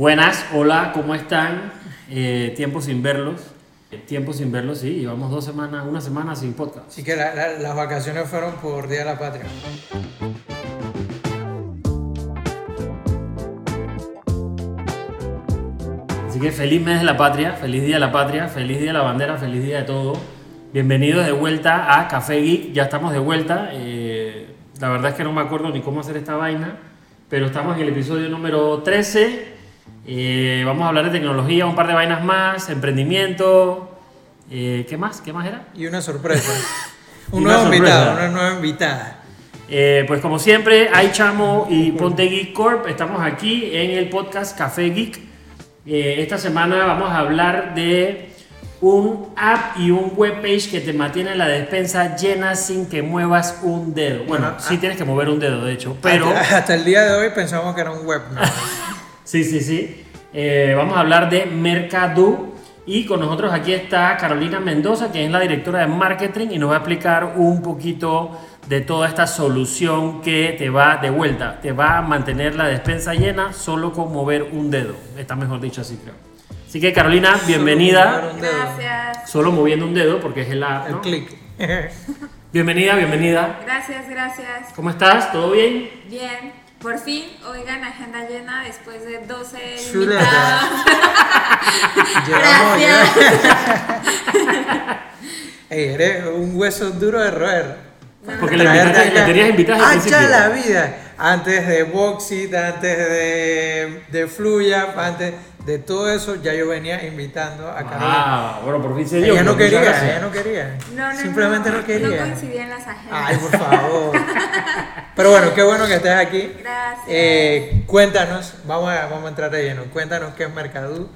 Buenas, hola, ¿cómo están? Eh, tiempo sin verlos. Tiempo sin verlos, sí, llevamos dos semanas, una semana sin podcast. Así que la- la- las vacaciones fueron por Día de la Patria. Así que feliz mes de la patria, feliz día de la patria, feliz día de la bandera, feliz día de todo. Bienvenidos de vuelta a Café Geek, ya estamos de vuelta. Eh, la verdad es que no me acuerdo ni cómo hacer esta vaina, pero estamos en el episodio número 13. Eh, vamos a hablar de tecnología, un par de vainas más, emprendimiento. eh, ¿Qué más? ¿Qué más era? Y una sorpresa. Un una nuevo sorpresa. invitado, una nueva invitada. Eh, pues como siempre, hay Chamo y Ponte Geek Corp. Estamos aquí en el podcast Café Geek. Eh, esta semana vamos a hablar de un app y un webpage que te mantiene la despensa llena sin que muevas un dedo. Bueno, Bueno, sí ah. tienes que mover un dedo, de hecho, pero... Hasta, hasta el día de hoy pensamos que era un web. ¿no? Sí, sí, sí. Eh, vamos a hablar de Mercado y con nosotros aquí está Carolina Mendoza, que es la directora de marketing y nos va a explicar un poquito de toda esta solución que te va de vuelta, te va a mantener la despensa llena solo con mover un dedo. Está mejor dicho así, creo. Así que Carolina, bienvenida. dedo. Gracias. Solo moviendo un dedo porque es el app, El ¿no? clic. Bienvenida, bienvenida. Gracias, gracias. ¿Cómo estás? ¿Todo bien? Bien. Por fin, oigan, agenda llena después de 12 Chuleta. invitados. Llevamos ya. Ey, eres un hueso duro de roer. Porque invitaste- le acá. tenías Ah, principio. ya la vida. Antes de Boxit, antes de, de Fluya, antes de todo eso, ya yo venía invitando a Carolina. Ah, bueno, por fin se dio. ella no quería, ella no quería. No, no, Simplemente no, No quería. coincidían las agendas. Ay, por favor. Pero bueno, qué bueno que estés aquí. Gracias. Eh, cuéntanos, vamos a, vamos a entrar de lleno. Cuéntanos qué es Mercadú,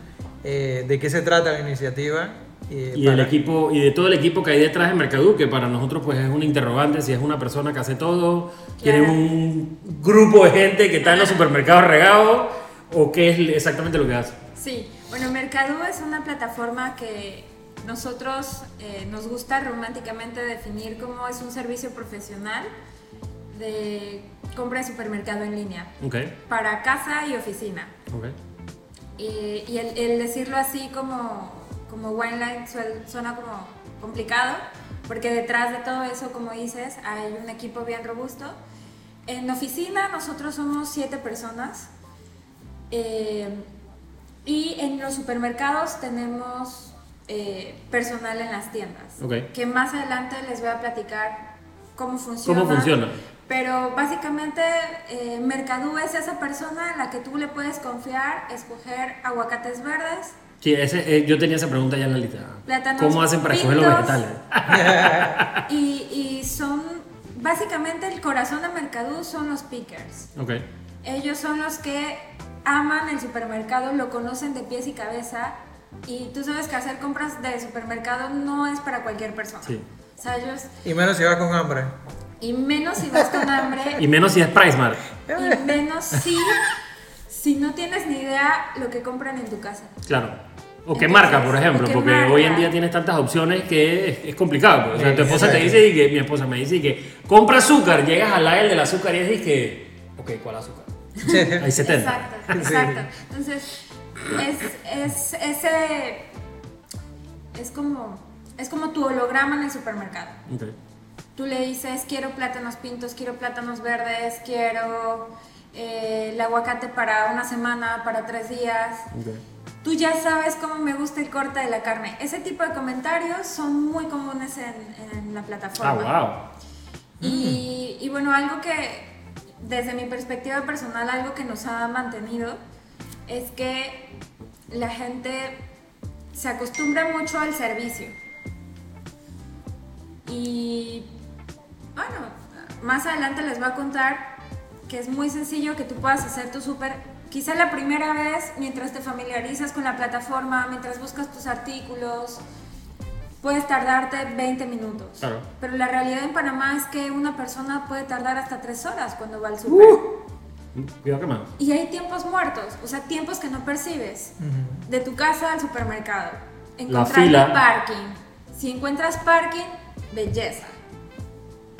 eh, de qué se trata la iniciativa. eh, Y del para- equipo y de todo el equipo que hay detrás de Mercadú, que para nosotros pues es un interrogante si es una persona que hace todo, tiene un grupo de gente que está en los supermercados regados o qué es exactamente lo que hace. Sí, bueno, Mercadú es una plataforma que nosotros eh, nos gusta románticamente definir como es un servicio profesional de compra de supermercado en línea Ok, para casa y oficina. ok. Eh, y el, el decirlo así como, como Wineline suel- suena como complicado, porque detrás de todo eso, como dices, hay un equipo bien robusto. En oficina nosotros somos siete personas eh, y en los supermercados tenemos eh, personal en las tiendas, Ok. que más adelante les voy a platicar cómo funciona. ¿Cómo funciona? Pero básicamente eh, Mercadú es esa persona en la que tú le puedes confiar, escoger aguacates verdes, Sí, ese, eh, yo tenía esa pregunta ya en la lista. Plátanos ¿Cómo hacen para escoger los vegetales? y, y son básicamente el corazón de Mercadú son los pickers. Ok, Ellos son los que aman el supermercado, lo conocen de pies y cabeza y tú sabes que hacer compras de supermercado no es para cualquier persona. Sí. O sea, ellos, Y menos si vas con hambre. y menos si vas con hambre, y menos si es PriceMart. y menos si, si no tienes ni idea lo que compran en tu casa. Claro. O qué Entonces, marca, por ejemplo, porque marca. hoy en día tienes tantas opciones que es, es complicado. pues. O sea, tu esposa te dice y que mi esposa me dice y que compra azúcar, llegas al aisle del azúcar y es que, ok, ¿cuál azúcar? Hay 70. Exacto, exacto. Entonces, es, es ese. Es como. Es como tu holograma en el supermercado. Tú le dices, quiero plátanos pintos, quiero plátanos verdes, quiero eh, el aguacate para una semana, para tres días. Tú ya sabes cómo me gusta el corte de la carne. Ese tipo de comentarios son muy comunes en, en la Ah, plataforma. wow. Y, y bueno, algo que, desde mi perspectiva personal, algo que nos ha mantenido es que la gente se acostumbra mucho al servicio. Y bueno, más adelante les voy a contar que es muy sencillo que tú puedas hacer tu súper. Quizá la primera vez, mientras te familiarizas con la plataforma, mientras buscas tus artículos, puedes tardarte 20 minutos. Claro. Pero la realidad en Panamá es que una persona puede tardar hasta 3 horas cuando va al súper. Cuidado que más. Y hay tiempos muertos, o sea, tiempos que no percibes. De tu casa al supermercado. Encontrar parking. Si encuentras parking, belleza.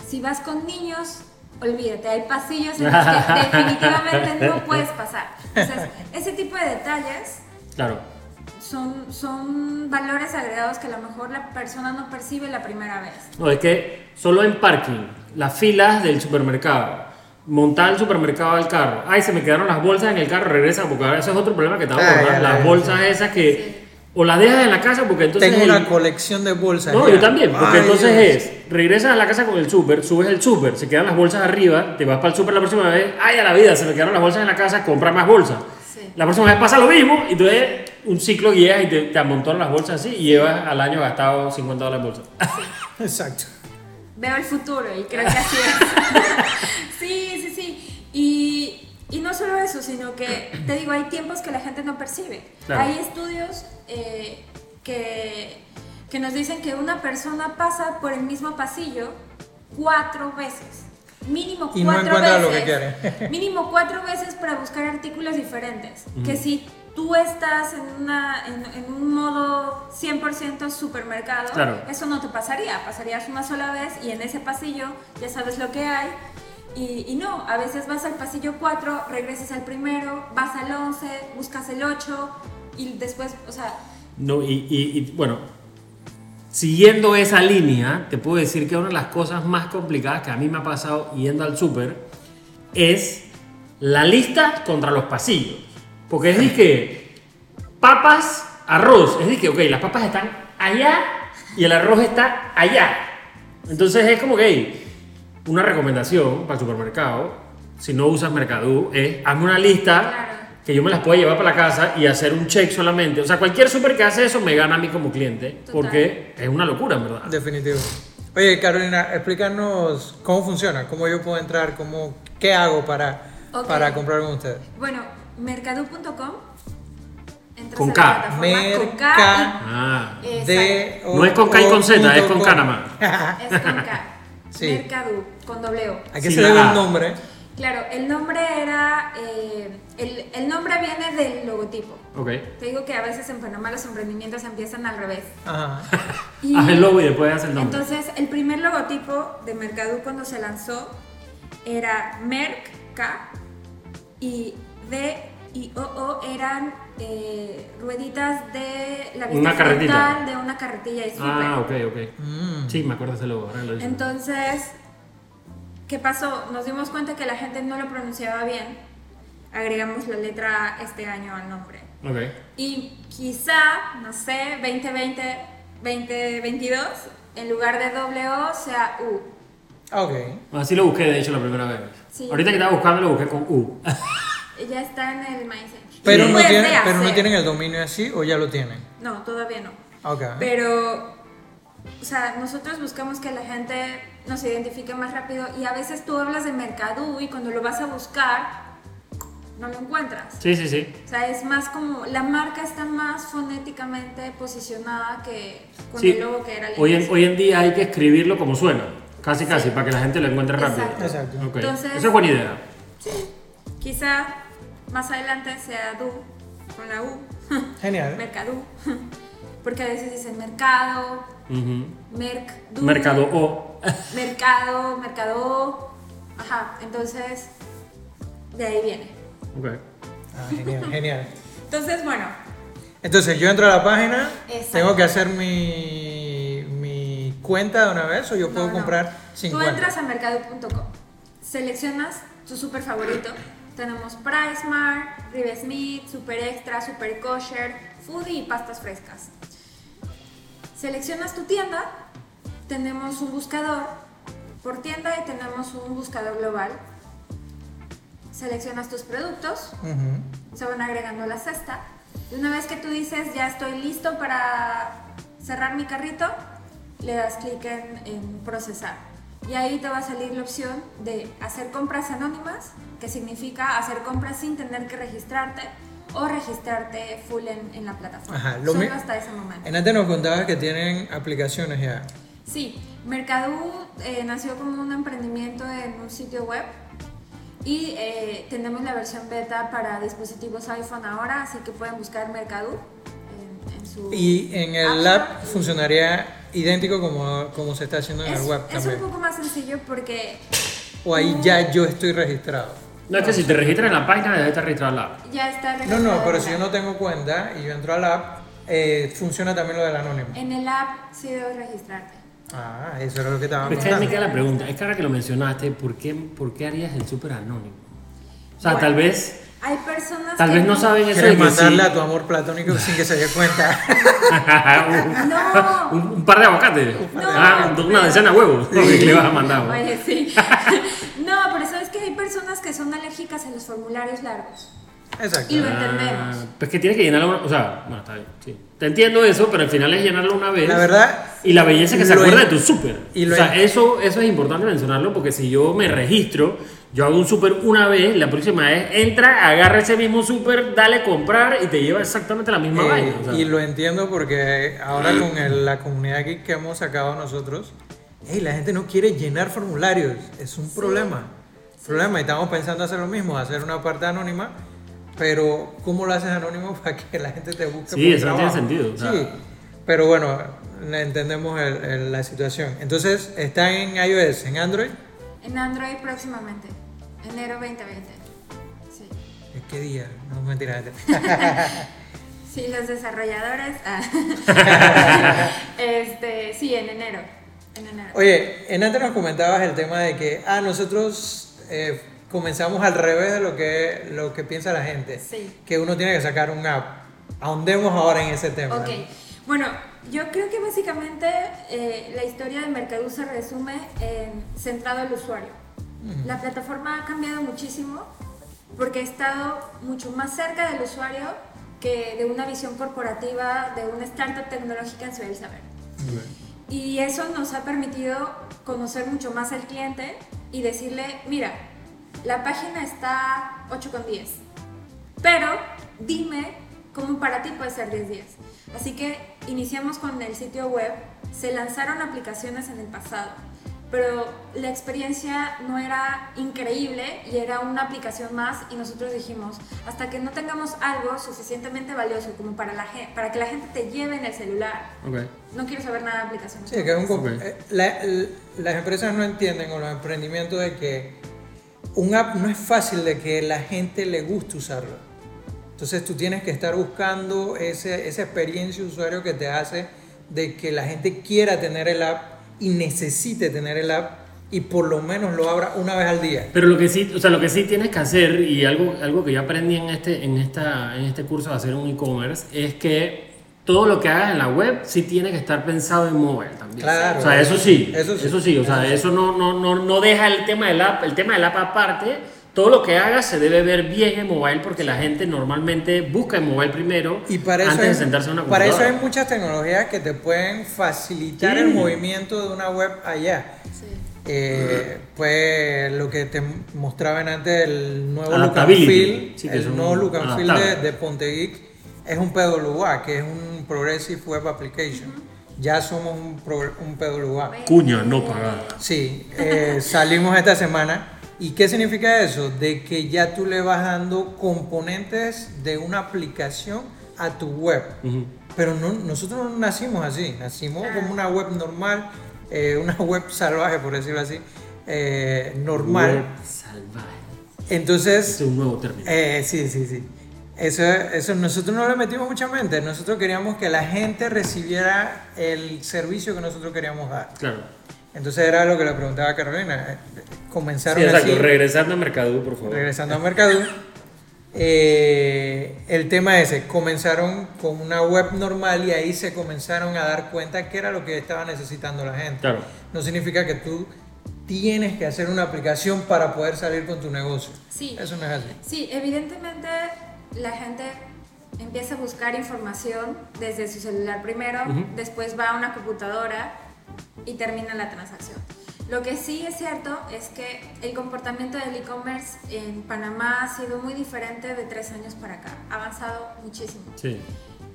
Si vas con niños, olvídate, hay pasillos en los que definitivamente no puedes pasar. Entonces, ese tipo de detalles Claro. Son, son valores agregados que a lo mejor la persona no percibe la primera vez. No, es que solo en parking, las filas del supermercado, montar el supermercado al carro, ay, se me quedaron las bolsas en el carro, regresa, porque ahora eso es otro problema que te va a Ah, ya, las bolsas esas que o las dejas en la casa porque entonces... Tengo el- una colección de bolsas. No, ya. yo también, porque Ay, entonces Dios. es, regresas a la casa con el súper, subes el súper, se quedan las bolsas arriba, te vas para el súper la próxima vez, ay, a la vida, se me quedaron las bolsas en la casa, compra más bolsas. Sí. La próxima vez pasa lo mismo y entonces un ciclo guías y te, te amontonan las bolsas así y llevas al año gastado 50 dólares en bolsas. Exacto. Veo el futuro y creo que así es. sí, sí, sí. Y, y no solo eso, sino que, te digo, hay tiempos que la gente no percibe. Claro. Hay estudios eh, que, que nos dicen que una persona pasa por el mismo pasillo cuatro veces. Mínimo Y no cuatro encuentra veces. lo que quiere. mínimo cuatro veces para buscar artículos diferentes. Que si tú estás en, una, en, en un modo 100% supermercado, Claro. eso no te pasaría. Pasarías una sola vez y en ese pasillo ya sabes lo que hay. Y, y no, a veces vas al pasillo 4, regresas al primero, vas al 11, buscas el 8 y después, o sea, No, y, y- y, bueno, siguiendo esa línea, te puedo decir que una de las cosas más complicadas que a mí me ha pasado yendo al súper es la lista contra los pasillos. Porque es de que papas, arroz, es de que, ok, las papas están allá y el arroz está allá. Entonces es como que hey, una recomendación para el supermercado, si no usas Mercadú, es hazme una lista Claro. que yo me las pueda llevar para la casa y hacer un check solamente. O sea, cualquier súper que hace eso me gana a mí como cliente, Total. porque es una locura, en verdad. Definitivo. Oye, Carolina, explícanos cómo funciona, cómo yo puedo entrar, cómo, qué hago para, Ok. para comprar con ustedes. bueno, mercadu.com. entras Con a la K. plataforma con K Ah. De No es con K y con Z, es con K nada más. Es con K. Sí. Mercadu, con doble O. Aquí Sí, se A. el nombre. Claro, el nombre era. eh, el, el nombre viene del logotipo. ok. Te digo que a veces en Panamá los emprendimientos empiezan al revés. Ajá. Y Haz el logo y después haz el nombre. Entonces, el primer logotipo de Mercadu cuando se lanzó era Merck K y D y O O eran eh, rueditas de la vista Una carretita. frontal de una carretilla de súper. ah, ok, ok. Mm. Sí, me acuerdo de ese logo. ahora lo dices. Entonces, ¿qué pasó? Nos dimos cuenta que la gente no lo pronunciaba bien. Agregamos la letra este año al nombre. Ok. Y quizá, no sé, 2020, 2022, en lugar de doble O sea U. Ok. Así lo busqué, de hecho, la primera vez. Sí. Ahorita que estaba buscando, lo busqué con U. Ya está en el mindset. Pero, no, puedes tiene, de pero no tienen el dominio así o ya lo tienen. No, todavía no. Ok. Pero, o sea, nosotros buscamos que la gente nos identifique más rápido y a veces tú hablas de Mercadú y cuando lo vas a buscar, no lo encuentras. Sí, sí, sí. O sea, es más como, la marca está más fonéticamente posicionada que con Sí. el logo que era el Hoy en, hoy en día hay que escribirlo como suena. Casi, casi, para que la gente lo encuentre rápido. Exacto. Exacto. Ok. Entonces- Esa es buena idea. Quizá más adelante sea Du, con la U, Genial. Mercadú. Porque a veces dicen mercado, Ujú. merc, du, Mercado O. mercado, mercado. Ajá, entonces de ahí viene. Ok. Ah, genial, genial. Entonces, bueno, Entonces yo entro a la página, Exacto. tengo que hacer mi, mi cuenta de una vez o yo puedo no, no. comprar sin Tú cuenta. entras a mercado.com, seleccionas tu super favorito. Tenemos Price Mart, Rive Smith, Super Extra, Super Kosher, Foodie y pastas frescas. Seleccionas tu tienda, tenemos un buscador por tienda y tenemos un buscador global. Seleccionas tus productos, se van agregando a la cesta. Y una vez que tú dices, ya estoy listo para cerrar mi carrito, le das clic en, en procesar. Y ahí te va a salir la opción de hacer compras anónimas, que significa hacer compras sin tener que registrarte o registrarte full en, en la plataforma. Ajá, lo Solo hasta ese momento. En antes nos contabas que tienen aplicaciones ya. Sí, Mercadú eh, nació como un emprendimiento en un sitio web y eh, tenemos la versión beta para dispositivos iPhone ahora, así que pueden buscar Mercadú en, en su... Y en el App app funcionaría idéntico como, como se está haciendo en es, el web es también. un poco más sencillo porque o ahí ya yo estoy registrado. No es que si te registras en la página, debes estar registrado en la app. Ya está No, registrado no, pero en si yo no tengo cuenta y yo entro al app, eh, funciona también lo del anónimo. En el app sí debes registrarte. Ah, eso era lo que estaba Pero es que me queda la pregunta, es que ahora que lo mencionaste, ¿por qué, por qué harías el súper anónimo? O sea, Bueno, tal vez, Hay personas tal que vez no saben eso Quieres que mandarle sí. a tu amor platónico sin que se dé cuenta. No. un, un par de aguacates. No, ah, una decena de huevos. ¿Qué le vas a mandar? Oye, sí. no, pero sabes que hay personas que son alérgicas a los formularios largos. Exacto. Y lo entendemos. Ah, pues que tienes que llenarlo, una- o sea, bueno, está bien, sí. Te entiendo eso, pero al final es llenarlo una vez. La verdad, Y la belleza que se acuerda en- de tu súper. y O sea, en- eso, eso es importante mencionarlo porque si yo me registro, yo hago un súper una vez, la próxima vez entra, agarra ese mismo súper, dale comprar y te lleva exactamente la misma eh, vaina. o sea. y lo entiendo porque ahora con el- la comunidad geek que hemos sacado nosotros, hey, la gente no quiere llenar formularios, es un problema. Problema, y estamos pensando hacer lo mismo, hacer una parte anónima, pero ¿cómo lo haces anónimo para que la gente te busque? Sí, eso no tiene sentido. Sí, pero bueno, entendemos el- el- la situación. Entonces, ¿está en iOS, en Android? En Android próximamente. Enero 2020. Sí. ¿En ¿Qué día? No, mentira. Sí, los desarrolladores. ah. este, sí, en enero. En enero. Oye, en antes nos comentabas el tema de que, ah, nosotros eh, comenzamos al revés de lo que, lo que piensa la gente. Sí. Que uno tiene que sacar un app. Ahondemos ahora en ese tema. Ok, bueno, yo creo que básicamente eh, la historia de Mercadú se resume en centrado al usuario. La plataforma ha cambiado muchísimo porque ha estado mucho más cerca del usuario que de una visión corporativa de una startup tecnológica en su deber saber. Y eso nos ha permitido conocer mucho más al cliente y decirle, mira, la página está 8 con 10, pero dime cómo para ti puede ser 10 días. Así que iniciamos con el sitio web, se lanzaron aplicaciones en el pasado, pero la experiencia no era increíble y era una aplicación más y nosotros dijimos, hasta que no tengamos algo suficientemente valioso como para, la, para que la gente te lleve en el celular, Ok. no quiero saber nada de aplicaciones. Sí, que es un Ok. eh, la- l- las empresas no entienden o los emprendimientos de que un app no es fácil de que la gente le guste usarlo. Entonces tú tienes que estar buscando ese, esa experiencia de usuario que te hace de que la gente quiera tener el app y necesite tener el app y por lo menos lo abra una vez al día. Pero lo que sí, o sea, lo que sí tienes que hacer y algo, algo que yo aprendí en este, en esta, en este curso de hacer un e-commerce es que todo lo que hagas en la web sí tiene que estar pensado en mobile también. Claro. O sea, eso sí, Eso eso sí. sí, o sea, eso no, no, no, no deja el tema del app, el tema del app aparte. Todo lo que hagas se debe ver bien en mobile porque la gente normalmente busca en mobile primero Y para eso, antes hay, de sentarse en una para eso hay computadora. muchas tecnologías que te pueden facilitar Sí. el movimiento de una web allá. Sí. Eh, pues lo que te mostraban antes el nuevo look and feel, Sí, el nuevo look and feel de, de Ponte Geek es un PWA, que es un Progressive Web Application. Ya somos un, pro- un PWA. Cuña no pagada. Sí, eh, salimos esta semana. ¿Y qué significa eso? De que ya tú le vas dando componentes de una aplicación a tu web. Pero no, nosotros no nacimos así, nacimos como una web normal, eh, una web salvaje, por decirlo así, eh, normal. Web salvaje. Entonces, Ese es un nuevo término. eh, sí, sí, sí. Eso, eso nosotros no le metimos mucha mente. Nosotros queríamos que la gente recibiera el servicio que nosotros queríamos dar. Claro. Entonces era lo que le preguntaba a Carolina. Comenzaron Sí, exacto. así, Regresando a Mercadú, por favor. regresando a Mercadú. eh, el tema ese, comenzaron con una web normal y ahí se comenzaron a dar cuenta que era lo que estaba necesitando la gente. Claro. No significa que tú tienes que hacer una aplicación para poder salir con tu negocio. Sí. Eso no es así. Sí, evidentemente la gente empieza a buscar información desde su celular primero, Ujú. después va a una computadora y termina la transacción. Lo que sí es cierto es que el comportamiento del e-commerce en Panamá ha sido muy diferente de tres años para acá. Ha avanzado muchísimo. Sí.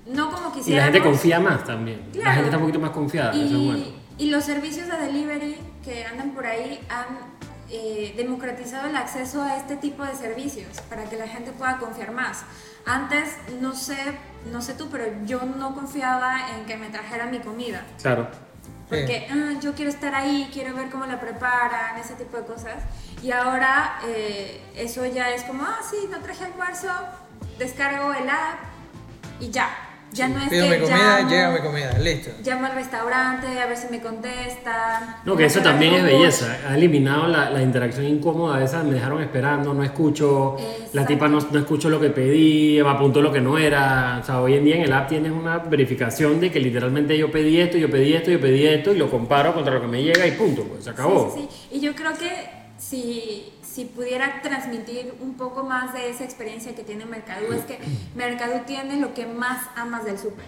No como Y la gente confía más también. La Claro. gente está un poquito más confiada. Y, Eso es bueno. y los servicios de delivery que andan por ahí han eh, democratizado el acceso a este tipo de servicios para que la gente pueda confiar más. Antes, no sé, no sé tú, pero yo no confiaba en que me trajera mi comida. Claro. Porque "Ah, yo quiero estar ahí, quiero ver cómo la preparan, ese tipo de cosas. Y ahora eh, eso ya es como, ah, sí, no traje almuerzo, descargo el app y ya. Ya no es Pido que mi comida, llamo, llega mi comida, listo. llamo al restaurante a ver si me contestan. No, que eso también es belleza. Ha eliminado la, la interacción incómoda esa, me dejaron esperando, no escucho, la tipa no, no escuchó lo que pedí, me apuntó lo que no era. O sea, hoy en día en el app tienes una verificación de que literalmente yo pedí esto, yo pedí esto, yo pedí esto y lo comparo contra lo que me llega y punto, pues se acabó. Sí, sí, sí. Y yo creo que si, si pudiera transmitir un poco más de esa experiencia que tiene Mercadú, es que Mercadú tiene lo que más amas del súper.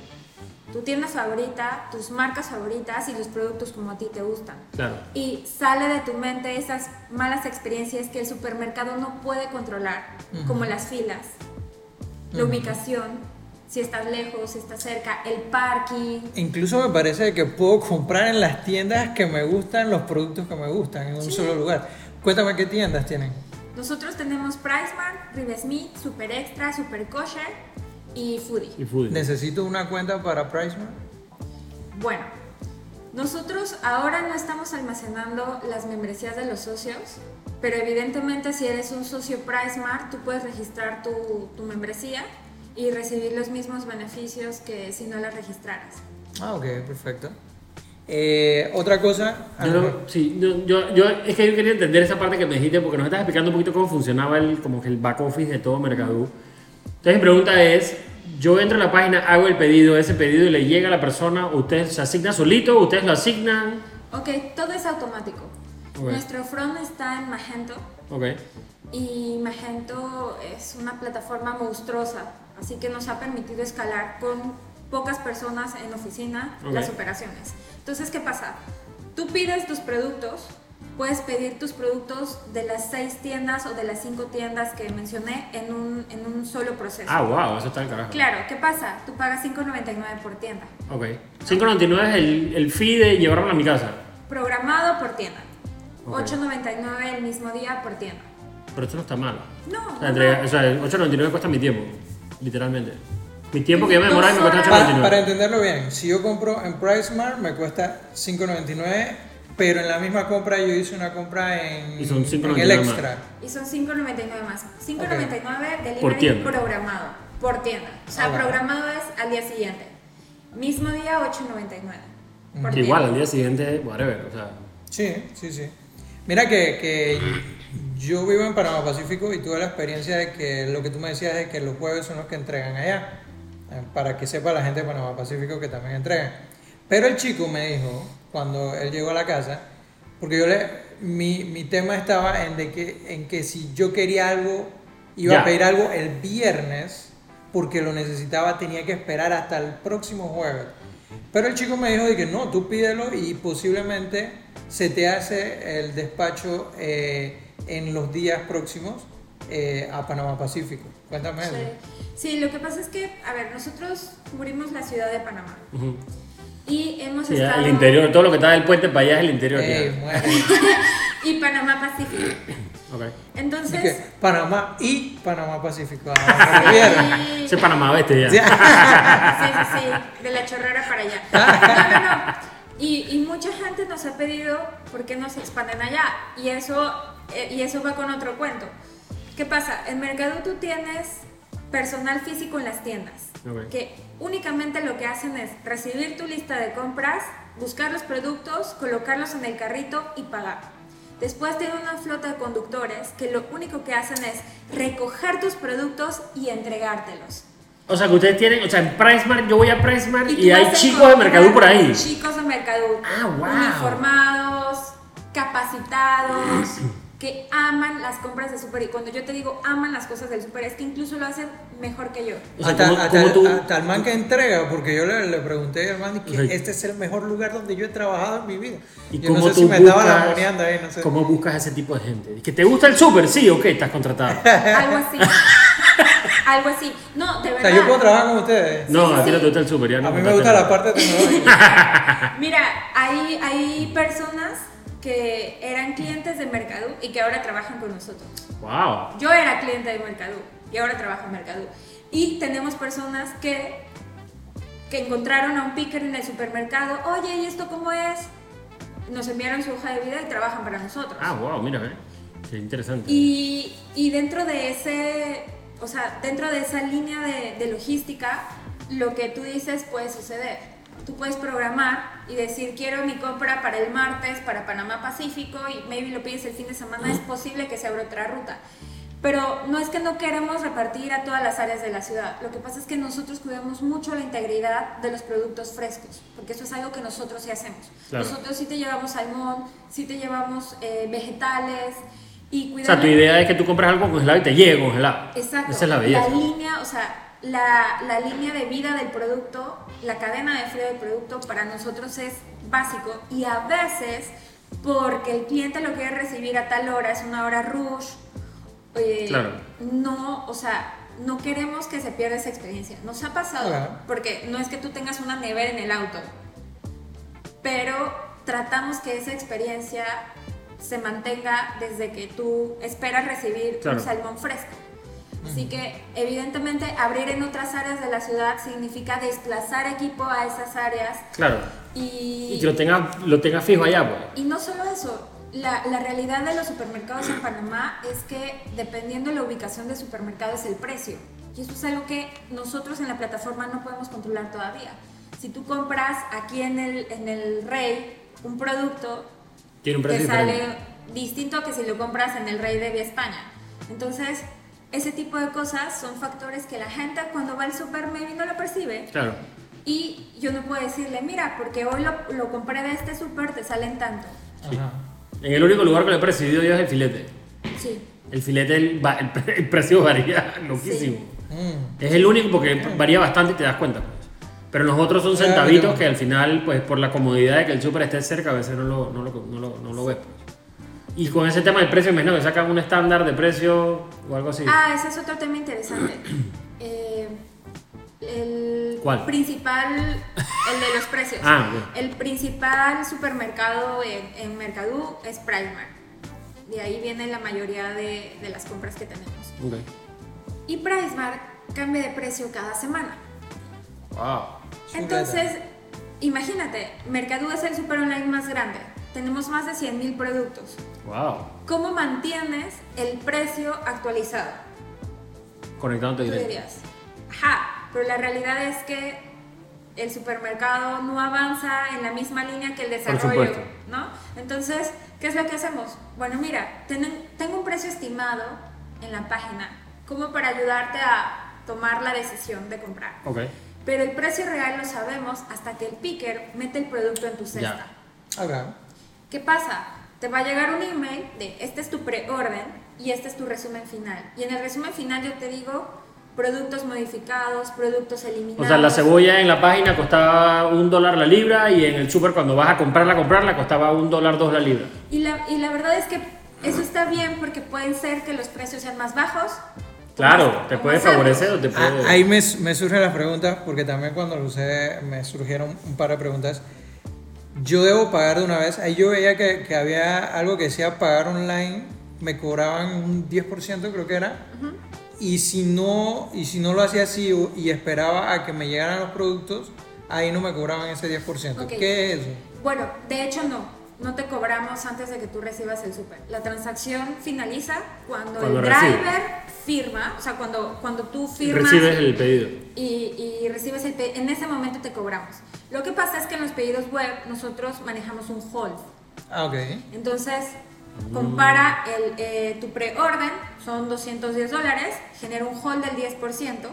Tu tienda favorita, tus marcas favoritas y los productos como a ti te gustan. Claro. Y sale de tu mente esas malas experiencias que el supermercado no puede controlar, como las filas, la ubicación, si estás lejos, si estás cerca, el parking. Incluso me parece que puedo comprar en las tiendas que me gustan los productos que me gustan en un Sí. solo lugar. Cuéntame qué tiendas tienen. Nosotros tenemos PriceMart, Rivesmith, Super Extra, Super Kosher y Foodie. Y food. Necesito una cuenta para PriceMart. Bueno, nosotros ahora no estamos almacenando las membresías de los socios, pero evidentemente si eres un socio PriceMart, tú puedes registrar tu, tu membresía y recibir los mismos beneficios que si no la registraras. Ah, ok, perfecto. Eh, otra cosa. Yo, no- sí, yo, yo, yo- es que yo quería entender esa parte que me dijiste porque nos estás explicando un poquito cómo funcionaba el, como que el back office de todo Mercadú. Entonces mi pregunta es, yo entro a la página, hago el pedido, ese pedido y le llega a la persona, ¿usted se asigna solito? ¿Ustedes lo asignan? Ok, todo es automático. Ok. Nuestro front está en Magento Ok. y Magento es una plataforma monstruosa, así que nos ha permitido escalar con pocas personas en oficina Ok. las operaciones. Entonces, ¿qué pasa? Tú pides tus productos, puedes pedir tus productos de las seis tiendas o de las cinco tiendas que mencioné en un, en un solo proceso. Ah, wow, eso está en carajo. Claro, ¿qué pasa? Tú pagas 5.99 por tienda, Ok. 5.99 es el, el fee de llevarlo a mi casa. programado por tienda. Ok. 8.99 el mismo día por tienda. Pero esto no está mal. No, O sea, no. o sea, el 8.99 cuesta mi tiempo, literalmente. Mi tiempo que yo me demoraba me. Para, 8.99. para entenderlo bien, si yo compro en PriceMart me cuesta 5.99, pero en la misma compra yo hice una compra en, Y son en 5.99 el más. extra. Y son 5.99 más. 5.99 delivery Por tienda. programado. Por tienda. O sea, Ah, bueno. programado es al día siguiente. Mismo día 8.99. Por Que igual, al día siguiente, whatever, o sea... Sí, sí, sí. Mira que, que yo vivo en Panamá Pacífico y tuve la experiencia de que lo que tú me decías es que los jueves son los que entregan allá. Eh, Para que sepa la gente de Panamá Pacífico que también entregan. Pero el chico me dijo, cuando él llegó a la casa, porque yo le, mi, mi tema estaba en, de que, en que si yo quería algo, iba a pedir algo el viernes, porque lo necesitaba, tenía que esperar hasta el próximo jueves. Pero el chico me dijo de que no, tú pídelo y posiblemente se te hace el despacho eh, en los días próximos eh, a Panamá Pacífico. Cuéntame eso. Sí. Sí, lo que pasa es que, a ver, nosotros cubrimos la ciudad de Panamá. ujú. Y hemos Sí, estado... el interior, todo lo que está del puente para allá es el interior. Ey. Y Panamá Pacífico. Ok. Entonces... Que Panamá y Panamá Pacífico. Ah, sí, Ese Panamá Oeste ya. Sí. Sí, sí, sí, de la chorrera para allá. No, no, no. Y, y mucha gente nos ha pedido por qué no se expanden allá. Y eso, eh, y eso va con otro cuento. ¿Qué pasa? En Mercado tú tienes personal físico en las tiendas. Ok. Que únicamente lo que hacen es recibir tu lista de compras, buscar los productos, colocarlos en el carrito y pagar. Después tiene una flota de conductores que lo único que hacen es recoger tus productos y entregártelos. O sea, que ustedes tienen, o sea, en PriceMart, yo voy a PriceMart y, tú hay chicos de Mercadú por ahí. Chicos de Mercadú. Ah, wow. Uniformados, capacitados, que aman las compras de súper. Y cuando yo te digo aman las cosas del súper, es que incluso lo hacen mejor que yo. O sea, hasta, ¿cómo- hasta cómo el, tú- hasta el man que entrega, porque yo le, le pregunté al man que O sea, este es el mejor lugar donde yo he trabajado en mi vida. ¿Y yo no cómo sé tú si me estaba buscas- lamoneando ahí, no sé. ¿Cómo buscas ese tipo de gente? ¿Que te gusta el súper? Sí, ok, estás contratado. Algo así. Algo así. No, de O verdad. sea, yo puedo trabajar con ustedes. No, Sí, a ti no te gusta el súper, ya no a mí me gusta la parte tecnológica. Mira, hay, hay personas que eran clientes de Mercadú y que ahora trabajan con nosotros. Wow. Yo era cliente de Mercadú y ahora trabajo en Mercadú. Y tenemos personas que, que encontraron a un picker en el supermercado. Oye, ¿y esto cómo es? Nos enviaron su hoja de vida y trabajan para nosotros. Ah, wow, mira, eh. Qué interesante. Y, y dentro de ese, o sea, dentro de esa línea de, de logística, lo que tú dices puede suceder. Tú puedes programar y decir, quiero mi compra para el martes, para Panamá Pacífico, y maybe lo pides el fin de semana, es posible que se abra otra ruta. Pero no es que no queremos repartir a todas las áreas de la ciudad. Lo que pasa es que nosotros cuidamos mucho la integridad de los productos frescos, porque eso es algo que nosotros sí hacemos. Claro. Nosotros sí te llevamos salmón, sí te llevamos eh, vegetales y o sea, tu idea es que tú compras algo congelado y te llegue congelado. Exacto. Esa es la belleza. línea, o sea, la, la línea de vida del producto, la cadena de frío del producto para nosotros es básico y a veces porque el cliente lo quiere recibir a tal hora, es una hora rush, eh, Claro. no, o sea, no queremos que se pierda esa experiencia. Nos ha pasado, Claro. porque no es que tú tengas una nevera en el auto, pero tratamos que esa experiencia se mantenga desde que tú esperas recibir Claro. un salmón fresco. Así que evidentemente abrir en otras áreas de la ciudad significa desplazar equipo a esas áreas Claro. y, Y que lo tenga, lo tenga fijo allá, pues. y no solo eso, la, la realidad de los supermercados en Panamá es que dependiendo de la ubicación del supermercado es el precio. Y eso es algo que nosotros en la plataforma no podemos controlar todavía. Si tú compras aquí en el, en el Rey un producto, Tiene un te precio sale diferente. distinto que si lo compras en el Rey de Vía España. Entonces, ese tipo de cosas son factores que la gente cuando va al super maybe no lo percibe. Claro. Y yo no puedo decirle, mira, porque hoy lo, lo compré de este super, te salen tanto. Ajá. En el único lugar que lo he percibido yo es el filete. Sí. El filete, el, precio varía loquísimo. Mm. Es el único porque varía bastante y te das cuenta. pues. Pero los otros son centavitos que al final, pues por la comodidad de que el súper esté cerca, a veces no lo, no lo, no lo, no lo ves. Y con ese tema del precio, imagino que sacan un estándar de precio o algo así. Ah, ese es otro tema interesante. Eh, el ¿Cuál? principal, el de los precios. Ah, ok. El principal supermercado en, en Mercadú es Primark. De ahí viene la mayoría de, de las compras que tenemos. Ok. Y Primark cambia de precio cada semana. Wow. Entonces, imagínate, Mercadú es el super online más grande. Tenemos más de 100.000 productos. Wow. ¿Cómo mantienes el precio actualizado? Conectándote directo. dirías, ajá, pero la realidad es que el supermercado no avanza en la misma línea que el desarrollo. ¿no? Entonces, ¿qué es lo que hacemos? Bueno, mira, tengo un precio estimado en la página como para ayudarte a tomar la decisión de comprar. Ok. Pero el precio real lo sabemos hasta que el picker mete el producto en tu cesta. Ok. ¿Qué pasa? Te va a llegar un email de este es tu preorden y este es tu resumen final. Y en el resumen final yo te digo productos modificados, productos eliminados. O sea, la cebolla en la página costaba un dólar la libra y en el súper cuando vas a comprarla, comprarla costaba un dólar dos la libra. Y la, y la verdad es que eso está bien porque pueden ser que los precios sean más bajos. Claro, más- te puede favorecer o te Ah, puede... Ahí me, me surgen las preguntas, porque también cuando lo usé me surgieron un par de preguntas. Yo debo pagar de una vez. Ahí yo veía que, que había algo que decía pagar online, me cobraban un 10% creo que era. Y si no, y si no lo hacía así y esperaba a que me llegaran los productos, ahí no me cobraban ese 10%. Ok. ¿Qué es eso? Bueno, de hecho no. No te cobramos antes de que tú recibas el súper. La transacción finaliza cuando, Cuando el recibe. driver firma, o sea, cuando, cuando tú firmas recibes el pedido. y, y recibes el pedido, en ese momento te cobramos. Lo que pasa es que en los pedidos web nosotros manejamos un hold. Ah, ok. Entonces, compara el, eh, tu preorden, son 210 dólares, genera un hold del 10%,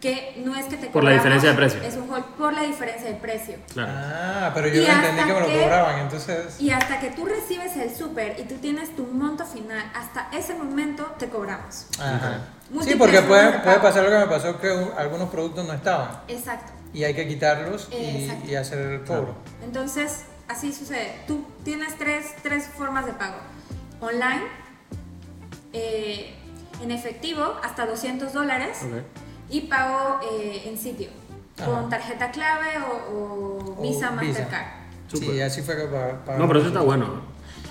que no es que te Por la cobramos, diferencia de precio. Es un hold por la diferencia de precio. Claro. Ah, pero yo Y no entendí hasta que me lo que- cobraban, entonces... Y hasta que tú recibes el súper y tú tienes tu monto final, hasta ese momento te cobramos. Ajá. Sí, Múltiples porque formas puede, de puede pago. pasar lo que me pasó, que un- algunos productos no estaban. Exacto. Y hay que quitarlos y, hacer el cobro. Entonces, así sucede. Tú tienes tres, tres formas de pago. Online, eh, en efectivo, hasta 200 dólares, y pago eh, en sitio, Ajá. con tarjeta clave o, o O Visa, Visa. Mastercard. Sí, Súper. así fue que pa- pagamos. No, pero eso está bueno.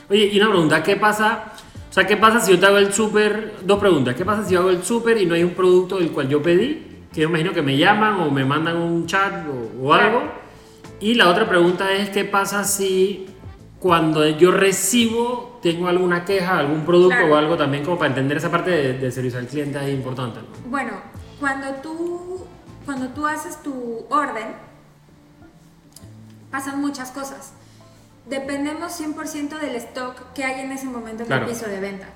Oye, y una pregunta, ¿qué pasa? O sea, ¿qué pasa si yo te hago el súper? Dos preguntas. ¿Qué pasa si yo hago el súper y no hay un producto del cual yo pedí? Que yo imagino que me llaman o me mandan un chat o, o algo. Y la otra pregunta es, ¿qué pasa si cuando yo recibo, tengo alguna queja, algún producto Claro. o algo también como para entender esa parte de, de servicio al cliente es importante. ¿no? Bueno, cuando tú, cuando tú haces tu orden, pasan muchas cosas. Dependemos 100% del stock que hay en ese momento en Claro. el piso de venta.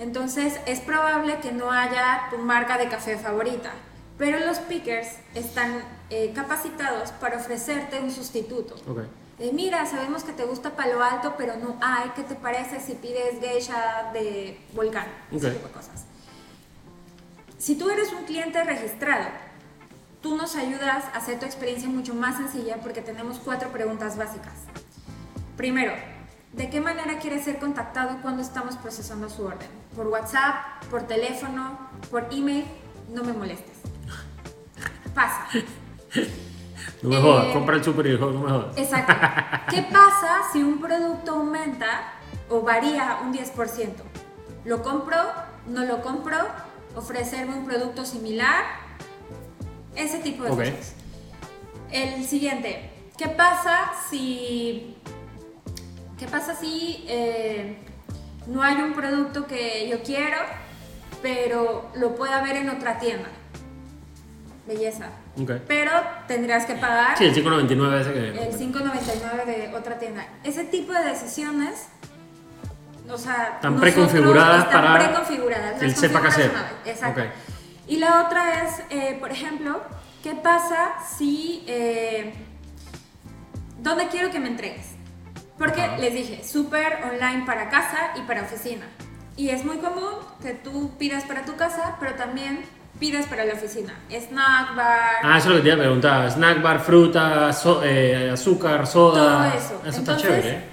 Entonces, es probable que no haya tu marca de café favorita, pero los pickers están eh, capacitados para ofrecerte un sustituto. Ok. Eh, mira, sabemos que te gusta Palo Alto, pero no hay. ¿Qué te parece si pides geisha de volcán? Ese Ok. tipo de cosas. Si tú eres un cliente registrado, tú nos ayudas a hacer tu experiencia mucho más sencilla porque tenemos cuatro preguntas básicas. Primero, ¿de qué manera quieres ser contactado cuando estamos procesando su orden? ¿Por WhatsApp? ¿Por teléfono? ¿Por email? No me molestes. Pasa. No me Eh, compra el super y el juego, no me jodas. Exacto. ¿Qué pasa si un producto aumenta o varía un 10%? ¿Lo compro? ¿No lo compro? ¿Ofrecerme un producto similar? Ese tipo de Ok. cosas. El siguiente. ¿Qué pasa si... ¿Qué pasa si eh, no hay un producto que yo quiero, pero lo pueda ver en otra tienda? Belleza. Ok. Pero tendrías que pagar Sí, el 5.99 ese que... el 5.99 de otra tienda. Ese tipo de decisiones, o sea, Están preconfiguradas están para preconfiguradas. las sepa qué hacer. Exacto. Ok. Y la otra es, eh, por ejemplo, ¿qué pasa si... eh, ¿Dónde quiero que me entregues? Porque Ajá. les dije, súper online para casa y para oficina. Y es muy común que tú pidas para tu casa, pero también pidas para la oficina. Snack bar, Ah, eso es lo que te iba a preguntar. Snack bar, fruta, so- eh, azúcar, soda. Todo eso. Eso está Entonces, chévere. ¿eh?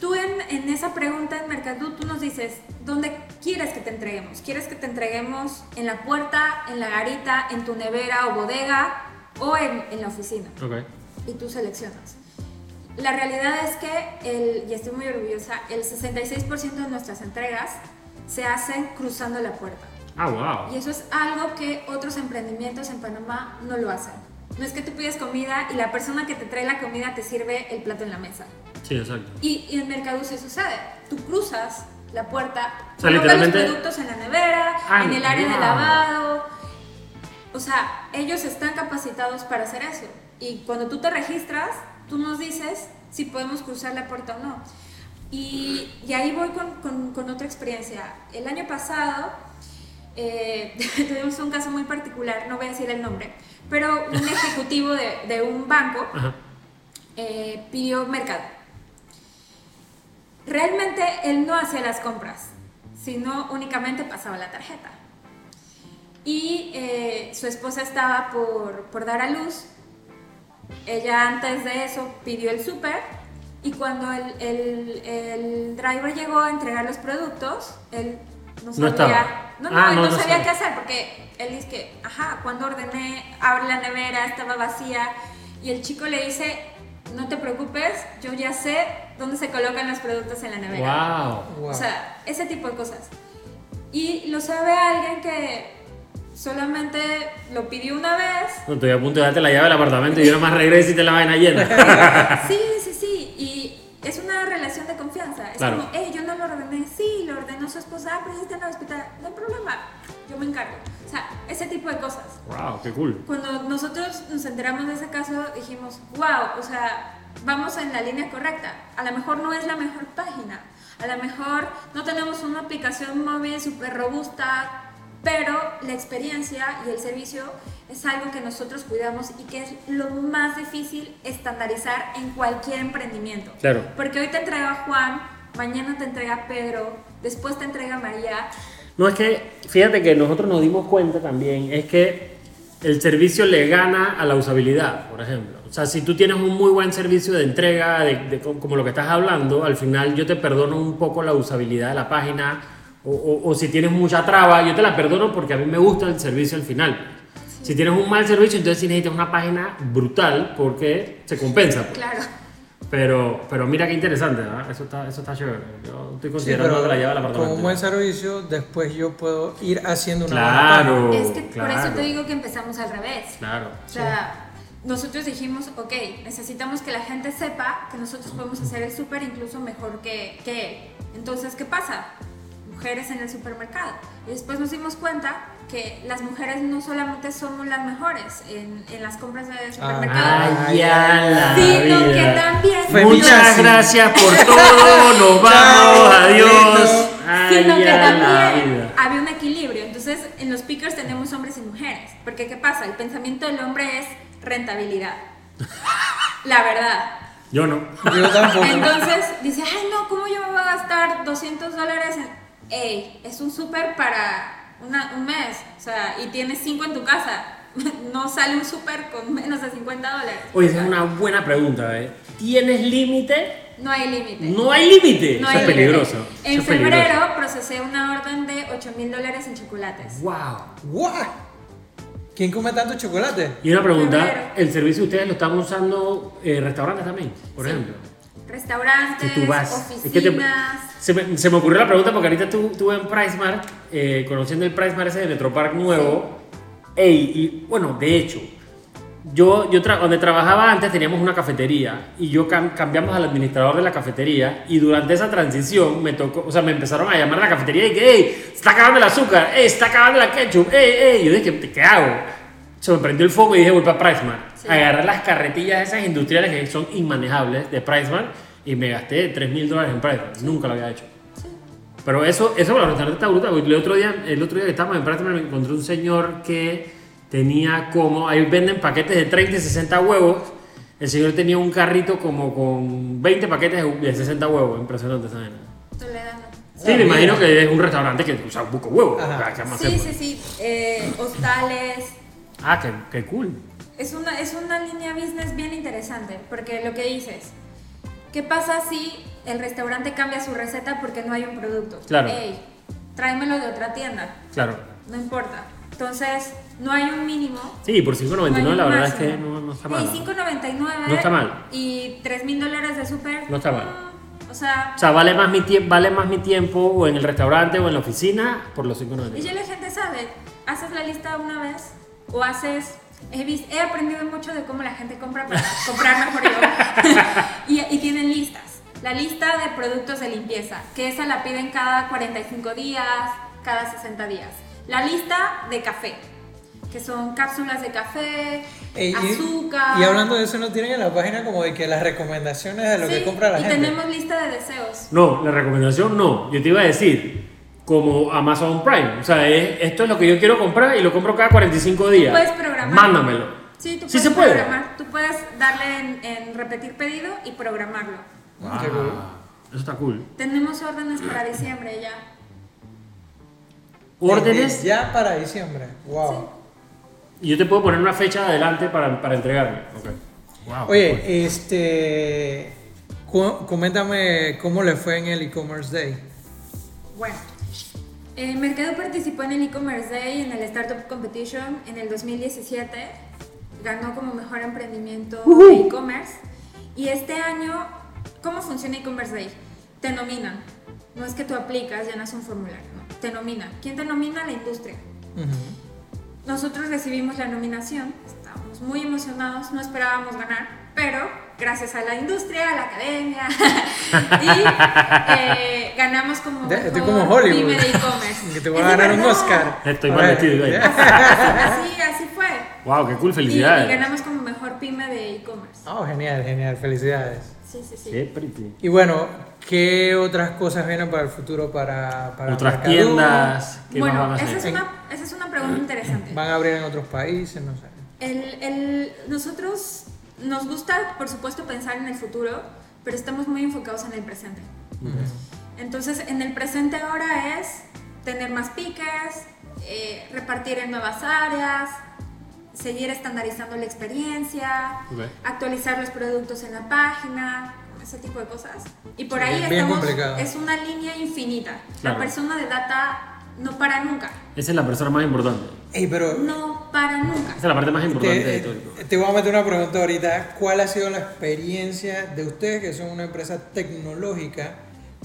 Tú en, en esa pregunta en Mercadú, tú nos dices, ¿dónde quieres que te entreguemos? ¿Quieres que te entreguemos en la puerta, en la garita, en tu nevera o bodega o en, en la oficina? Ok. Y tú seleccionas. La realidad es que, el, y estoy muy orgullosa, el 66% de nuestras entregas se hacen cruzando la puerta. Ah, wow. Y eso es algo que otros emprendimientos en Panamá no lo hacen. No es que tú pides comida y la persona que te trae la comida te sirve el plato en la mesa. Sí, exacto. Y, y en Mercadú sí sucede. Tú cruzas la puerta, O sea, literalmente- los productos en la nevera, Ah, en el área de lavado. O sea, ellos están capacitados para hacer eso. Y cuando tú te registras, tú nos dices si podemos cruzar la puerta o no. Y, y ahí voy con, con- con otra experiencia. El año pasado eh, tuvimos un caso muy particular, no voy a decir el nombre, pero un ejecutivo de, de un banco eh, pidió mercado. Realmente él no hacía las compras, sino únicamente pasaba la tarjeta. Y eh, su esposa estaba por, por dar a luz. Ella antes de eso pidió el súper y cuando el, el- el driver llegó a entregar los productos, él no sabía, estaba. No, no, Ah, él no, sabía qué hacer porque él dice que, ajá, cuando ordené, abre la nevera, estaba vacía y el chico le dice, no te preocupes, yo ya sé dónde se colocan los productos en la nevera. Wow. Wow. O sea, ese tipo de cosas. Y lo sabe alguien que solamente lo pidió una vez. No, estoy a punto de darte la llave del apartamento y yo nomás regreso y te la vaina llena. Sí. Es una relación de confianza. Es Claro. como, hey, yo no lo ordené. Sí, lo ordenó su esposa. Ah, pero está en el hospital. No hay problema. Yo me encargo. O sea, ese tipo de cosas. wow, qué cool. Cuando nosotros nos enteramos de ese caso, dijimos, wow, o sea, vamos en la línea correcta. A lo mejor no es la mejor página, a lo mejor no tenemos una aplicación móvil súper robusta, pero la experiencia y el servicio es algo que nosotros cuidamos y que es lo más difícil estandarizar en cualquier emprendimiento. Claro. Porque hoy te entrega Juan, mañana te entrega Pedro, después te entrega María. No, es que, fíjate que nosotros nos dimos cuenta también, es que el servicio le gana a la usabilidad, por ejemplo. O sea, si tú tienes un muy buen servicio de entrega, de, de co- como lo que estás hablando, al final yo te perdono un poco la usabilidad de la página, o, o- o si tienes mucha traba, yo te la perdono porque a mí me gusta el servicio al final. Si tienes un mal servicio, entonces sí necesitas una página brutal porque se compensa. pues. Claro. Pero, pero mira qué interesante, ¿verdad? Eso está, eso está chévere. Yo estoy Sí, considerando pero que la llave del con apartamento. un buen servicio, después yo puedo ir haciendo una buena Claro. Es que por eso claro. te digo que empezamos al revés. Claro. O sea, nosotros dijimos, ok, necesitamos que la gente sepa que nosotros podemos hacer el súper incluso mejor que, que él. Entonces, ¿qué pasa? Mujeres en el supermercado. Y después nos dimos cuenta que las mujeres no solamente somos las mejores en, en las compras de supermercado, Ay, ya la sino que vida. también... Feminazi. Muchas gracias por todo. Nos vamos. Adiós. Ay, sino que también había un equilibrio. Entonces, en los pickers tenemos hombres y mujeres. Porque, ¿qué pasa? El pensamiento del hombre es rentabilidad. La verdad. Yo no. Yo tampoco. Entonces, dice, ay, no, ¿cómo yo me voy a gastar 200 dólares? En... Ey, es un súper para una- un mes. O sea, y tienes 5 en tu casa. No sale un súper con menos de 50 dólares. Oye, esa es una buena pregunta. ¿eh? ¿Tienes límite? No hay límite. No hay límite. No Eso hay es límite. peligroso. En Eso es peligroso. febrero procesé una orden de 8 mil dólares en chocolates. Wow. ¿Quién come tanto chocolate? Y una pregunta. ¿el servicio ustedes lo están usando eh, restaurantes también, por Sí. ejemplo? Restaurantes, tú vas, oficinas. te- se, me, se me ocurrió la pregunta porque ahorita tú- estuve en PriceMart, eh, conociendo el PriceMart ese de Metropark nuevo. Ey, y bueno, de hecho, yo, yo tra- donde trabajaba antes teníamos una cafetería y yo cam- cambiamos al administrador de la cafetería y durante esa transición me tocó, o sea, me empezaron a llamar a la cafetería y que, hey, está acabando el azúcar, hey, está acabando la ketchup, hey, hey, yo dije, ¿qué hago? Se me prendió el foco y dije, voy para PriceMart. Sí. Agarré las carretillas esas industriales que son inmanejables de PriceMart y me gasté 3 mil dólares en PriceMart. Nunca lo había hecho. Pero eso, eso para los restaurantes está brutal. El otro día, el otro día que estábamos en PriceMart me encontré un señor que tenía como, ahí venden paquetes de 30 y 60 huevos. El señor tenía un carrito como con 20 paquetes de- de 60 huevos. Impresionante esa. Sí, me imagino que es un restaurante que usa un poco huevos. Ajá. o sea, ¿qué más Sí, hacemos? sí, sí. Eh, hostales. Ah, qué, qué cool. Es una, es una línea business bien interesante, porque lo que dices, ¿qué pasa si el restaurante cambia su receta porque no hay un producto? Claro. Ey, tráemelo de otra tienda, Claro. no importa. Entonces, no hay un mínimo. Sí, por no hay 5.99 un la verdad es que no, no está mal. Ey, 5.99 No está mal. y 3 mil dólares de súper. No está mal. mm, O sea, O sea, vale más, mi vale más mi tiempo o en el restaurante o en la oficina por los Y 5.99. ya la gente sabe, haces la lista una vez o haces... He, vis- he aprendido mucho de cómo la gente compra para comprar mejor yo. y, y tienen listas. La lista de productos de limpieza, que esa la piden cada 45 días, cada 60 días. La lista de café, que son cápsulas de café, Ey, y- azúcar. Y, hablando de eso, ¿no tienen en la página como de que las recomendaciones de lo que Sí, compra la y gente? tenemos lista de deseos. No, la recomendación no. Yo te iba a decir, como Amazon Prime. O sea, es- esto es lo que yo quiero comprar y lo compro cada 45 días. puedes programar. Mándamelo. Sí, tú puedes sí se puede. programar. Tú puedes darle en, en repetir pedido y programarlo. Ah, qué cool. Eso está cool. Tenemos órdenes para diciembre ya. Órdenes Ya para diciembre. Wow. y yo te puedo poner una fecha adelante para, para entregarme. Ok. Wow. Oye, este. Coméntame cómo le fue en el e-commerce day. Bueno, eh, Mercado participó en el e-commerce day en el Startup Competition en el 2017. Ganó como mejor emprendimiento de e-commerce. Y este año, ¿cómo funciona e-commerce day? Te nominan. No es que tú aplicas, llenas un formulario. no. Te nominan. ¿Quién te nomina? La industria. Nosotros recibimos la nominación, estábamos muy emocionados, no esperábamos ganar, pero gracias a la industria, a la academia, y eh, ganamos como mejor estoy como Hollywood. pyme de e-commerce. Que te voy a ganar un. Oscar. Estoy mal güey. ya. Así, así fue. Wow, qué cool, Y, y felicidades. ganamos como mejor pyme de e-commerce. Oh, genial, genial. Felicidades. Sí, sí, sí. Qué pretty. Y bueno, ¿qué otras cosas vienen para el futuro para, para Otras tiendas, ¿qué más van Bueno, esa es, una, esa es una pregunta interesante. ¿Van a abrir en otros países? No sé. El, el- nosotros nos gusta, por supuesto, pensar en el futuro, pero estamos muy enfocados en el presente. Entonces, en el presente ahora es tener más pickers, eh, repartir en nuevas áreas, seguir estandarizando la experiencia, actualizar los productos en la página, ese tipo de cosas. Y por ahí bien estamos, es una línea infinita. Claro. La persona de data no para nunca, Esa es la persona más importante. Ey, pero no para nunca. Esa es la parte más importante de te, todo. eh, te voy a meter una pregunta ahorita. ¿Cuál ha sido la experiencia de ustedes que son una empresa tecnológica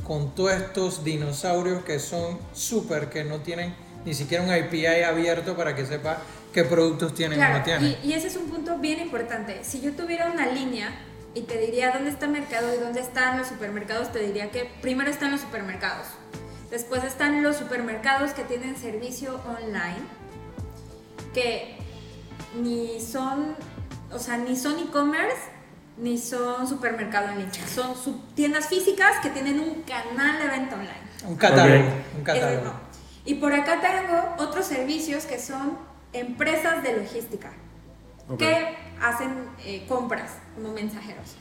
con todos estos dinosaurios que son súper, que no tienen ni siquiera un API abierto para que sepa qué productos tienen o Claro, no tienen. y, y ese es un punto bien importante. Si yo tuviera una línea y te diría dónde está el mercado y dónde están los supermercados, te diría que primero están los supermercados. Después están los supermercados que tienen servicio online, que ni son, o sea, ni son e-commerce, ni son supermercado en línea. Son sub- tiendas físicas que tienen un canal de venta online. Un catálogo. Ok. Un catálogo. no. Y por acá tengo otros servicios que son empresas de logística Ok. que hacen eh, compras como mensajeros.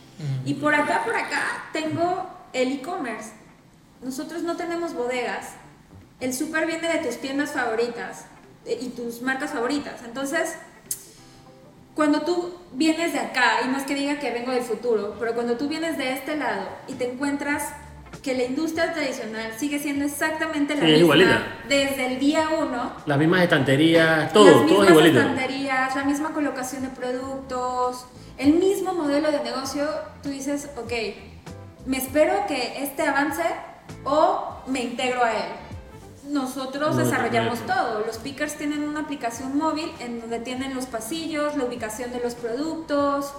Y por acá, por acá, tengo el e-commerce. Nosotros no tenemos bodegas. El súper viene de tus tiendas favoritas eh, y tus marcas favoritas. Entonces, cuando tú vienes de acá, y es que diga que vengo del futuro, pero cuando tú vienes de este lado y te encuentras que la industria tradicional sigue siendo exactamente la Sí, misma igualita. desde el día uno, Las mismas estanterías, las todo, todo es mismas igualito. estanterías, la misma colocación de productos, el mismo modelo de negocio, tú dices, ok, me espero que este avance o me integro a él. Nosotros No, desarrollamos todo. Los pickers tienen una aplicación móvil en donde tienen los pasillos, la ubicación de los productos,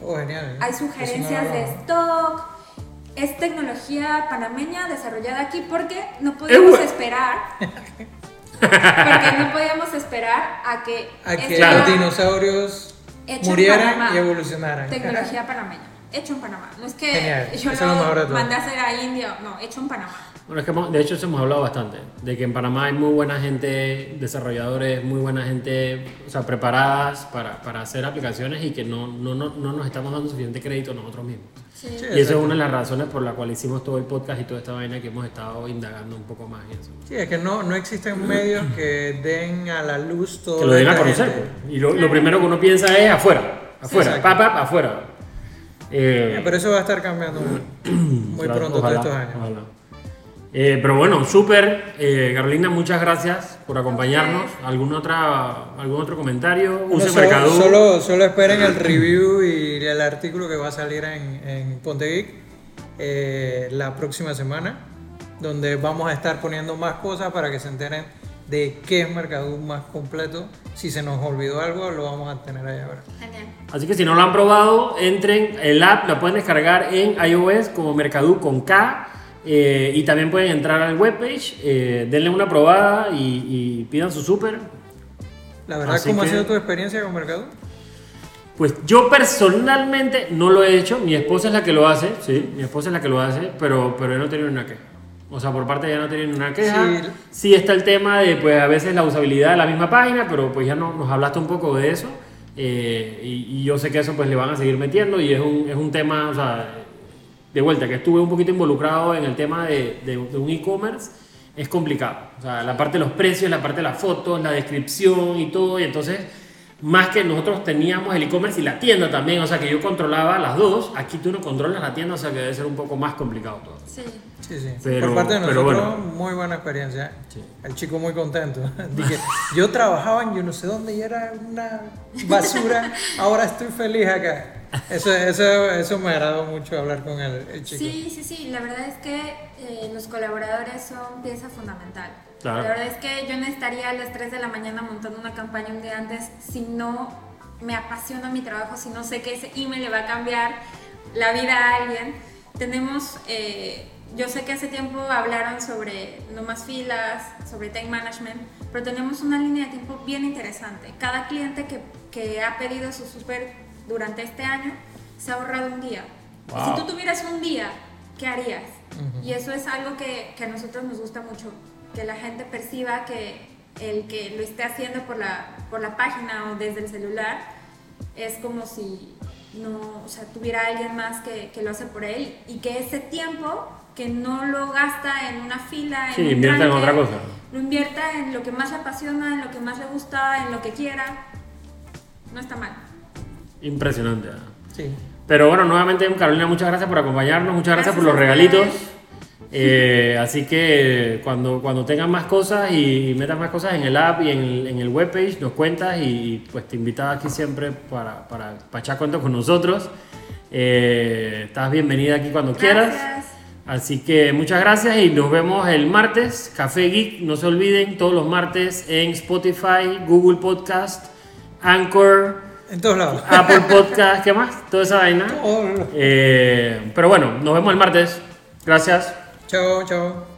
Oh, genial. hay Eso no sugerencias de stock. Es tecnología panameña desarrollada aquí porque no podíamos bueno. esperar. Porque no podíamos esperar a que, A que los dinosaurios murieran y evolucionaran. Tecnología panameña. Hecho en Panamá. No es que Genial, yo eso es lo mandé a hacer a India. No, hecho en Panamá. Bueno, es que hemos- de hecho eso hemos hablado bastante, de que en Panamá hay muy buena gente, desarrolladores, muy buena gente, o sea, preparadas para, para hacer aplicaciones y que no, no, no, no nos estamos dando suficiente crédito nosotros mismos. Sí. Sí, Y eso es una de las razones por la cual hicimos todo el podcast y toda esta vaina que hemos estado indagando un poco más y eso. Sí, es que no, no existen medios que den a la luz todo Que lo den a conocer. gente. pues. Y lo, lo primero que uno piensa es afuera, afuera, exacto. pa, pa, afuera. Eh, Pero eso va a estar cambiando muy, Claro, pronto ojalá, todos estos años. Eh, pero bueno, súper. Eh, Carolina, muchas gracias por acompañarnos. ¿Algún, otra, algún otro comentario? Bueno, Use solo, solo, solo esperen el review y el artículo que va a salir en, en Ponte Geek eh, la próxima semana, donde vamos a estar poniendo más cosas para que se enteren de qué es Mercadú más completo. Si se nos olvidó algo, lo vamos a tener ahí ahora. Genial. Así que si no lo han probado, entren. El app la pueden descargar en iOS como Mercadú con K. eh, y también pueden entrar al webpage, eh, denle una probada y, y pidan su súper. La verdad, Así ¿cómo que- ha sido tu experiencia con Mercadú? Pues yo personalmente no lo he hecho, mi esposa es la que lo hace, sí, mi esposa es la que lo hace, pero, pero yo no he tenido ni una queja. O sea, por parte de ella no ni una queja. Sí. Sí. está el tema de, pues, a veces la usabilidad de la misma página, pero pues ya no, nos hablaste un poco de eso. eh, y, y yo sé que eso pues le van a seguir metiendo y es un, es un tema, o sea, de vuelta, que estuve un poquito involucrado en el tema de, de- de un e-commerce, es complicado. O sea, la parte de los precios, la parte de las fotos, la descripción y todo. Y entonces, más que nosotros teníamos el e-commerce y la tienda también, o sea, que yo controlaba las dos, aquí tú no controlas la tienda, o sea, que debe ser un poco más complicado todo. Sí. Sí, sí. Pero- Por parte de pero nosotros, bueno. muy buena experiencia. Sí. El chico muy contento. Dije, yo trabajaba en yo no sé dónde y era una basura, ahora estoy feliz acá. Eso, eso, eso me agradó mucho hablar con el, el chico. Sí, sí, sí. La verdad es que eh, los colaboradores son pieza fundamental. Claro. La verdad es que yo no estaría a las 3 de la mañana montando una campaña un día antes si no me apasiona mi trabajo, si no sé que ese email le va a cambiar la vida a alguien. Tenemos, eh, yo sé que hace tiempo hablaron sobre no más filas, sobre time management, pero tenemos una línea de tiempo bien interesante. Cada cliente que, que ha pedido su super durante este año se ha ahorrado un día. Y Wow. si tú tuvieras un día, ¿qué harías? Y eso es algo que, que a nosotros nos gusta mucho, que la gente perciba que el que lo esté haciendo por la, por la página o desde el celular es como si no, o sea, tuviera alguien más que, que lo hace por él y que ese tiempo que no lo gasta en una fila, en Sí, un invierta en otra cosa. Lo invierta en lo que más le apasiona, en lo que más le gusta, en lo que quiera. No está mal. Impresionante. ¿ah? Sí. Pero bueno, nuevamente, Carolina, muchas gracias por acompañarnos, muchas gracias, Gracias por los regalitos. Eh, así que cuando, cuando tengan más cosas y, metas más cosas en el app y en el, en el webpage, nos cuentas y pues te invitaba aquí siempre para, para, para echar cuentos con nosotros. Eh, estás bienvenida aquí cuando quieras. Así que muchas gracias y nos vemos el martes. Café Geek, no se olviden, todos los martes en Spotify, Google Podcast, Anchor, En todos lados. Apple Podcast, ¿qué más? Toda esa vaina. Los- Eh, pero bueno, nos vemos el martes. Gracias. Chao, chao.